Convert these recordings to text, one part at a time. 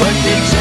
But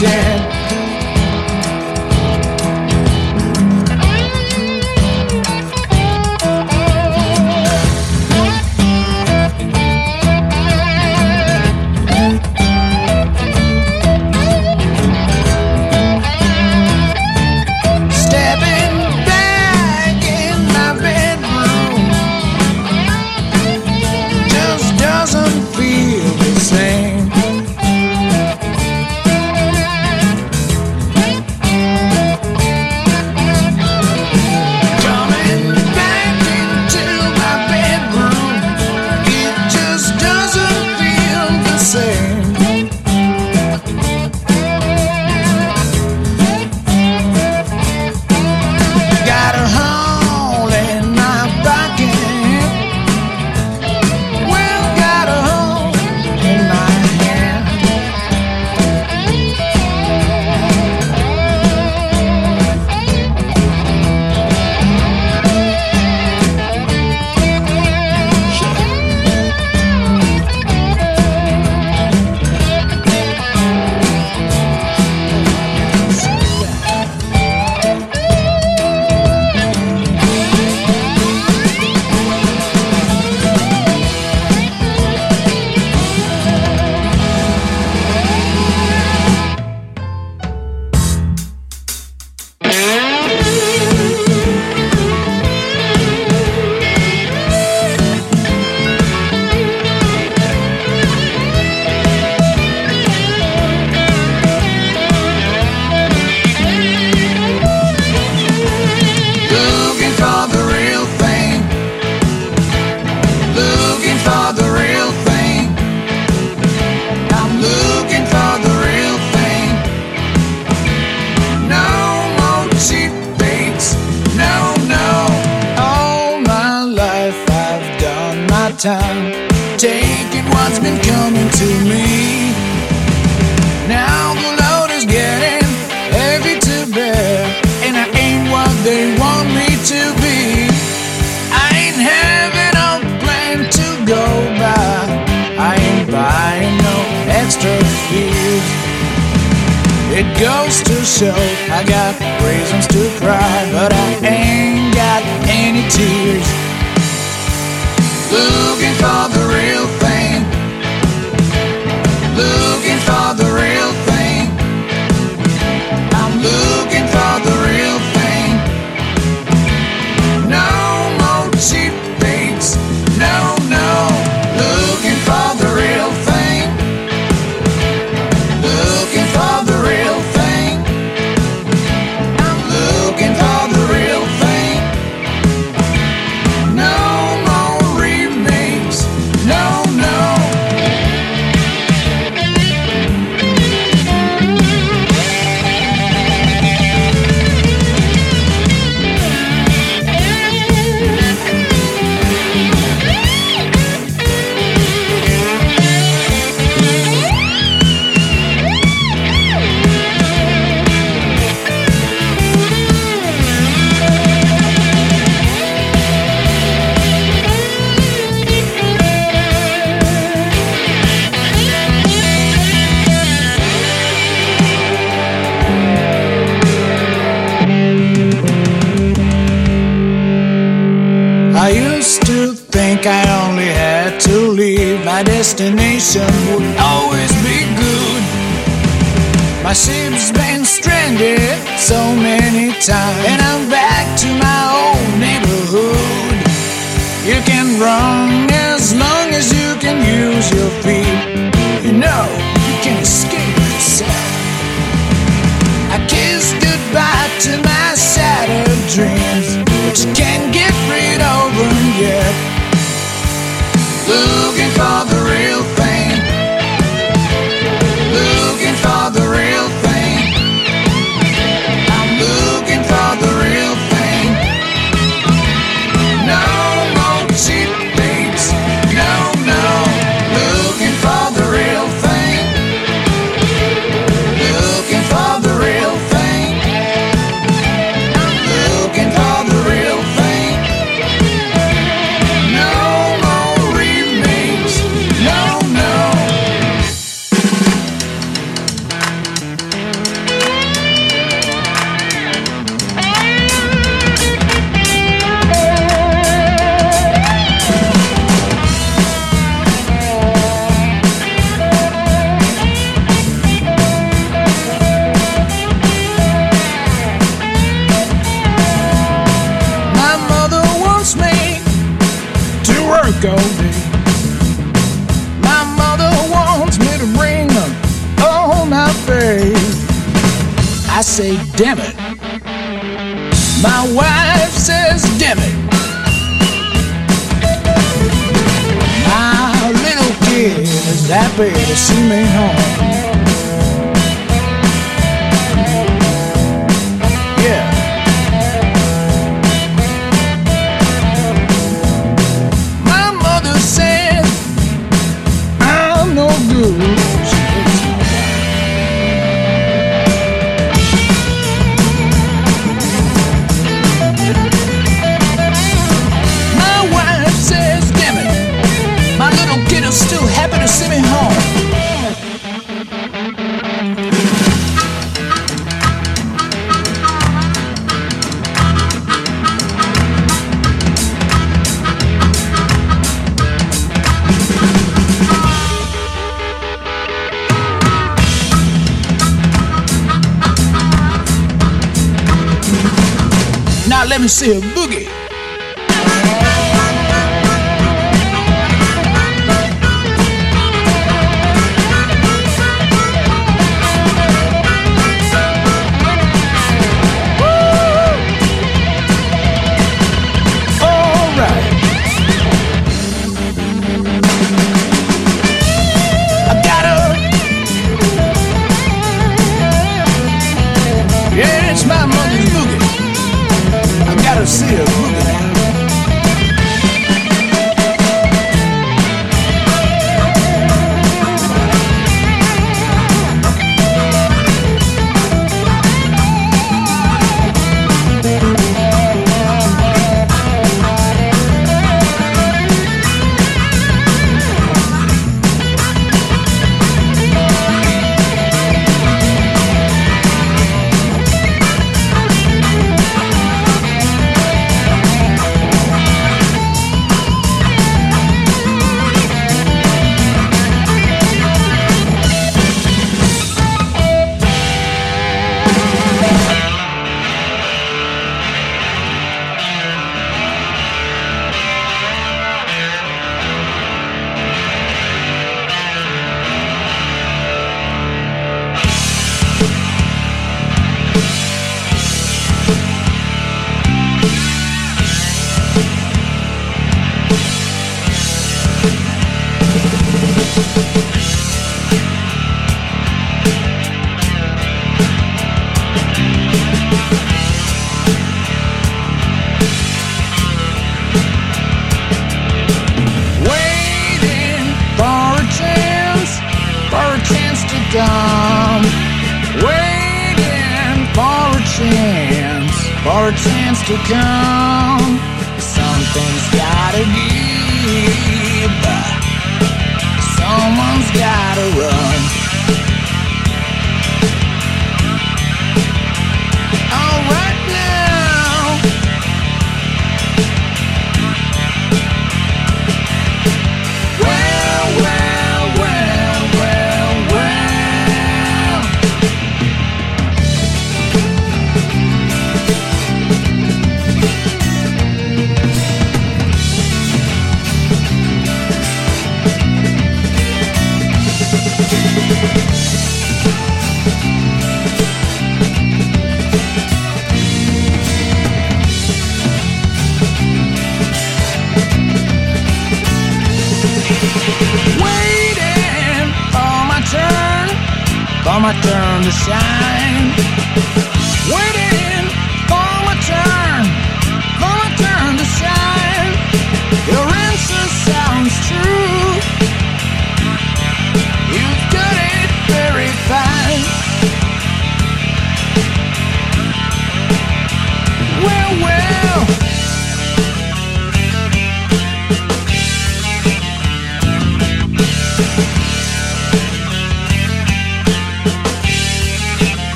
dead tears. Looking for had to leave, my destination would always be good. My ship's been stranded so many times, and I'm back to my old neighborhood. You can run as long as you can use your feet. You know, you can escape yourself. I kiss goodbye to my shattered dreams. looking for the see me Let me see a boogie. dumb, waiting for a chance, for a chance to come. Something's gotta give, someone's gotta run.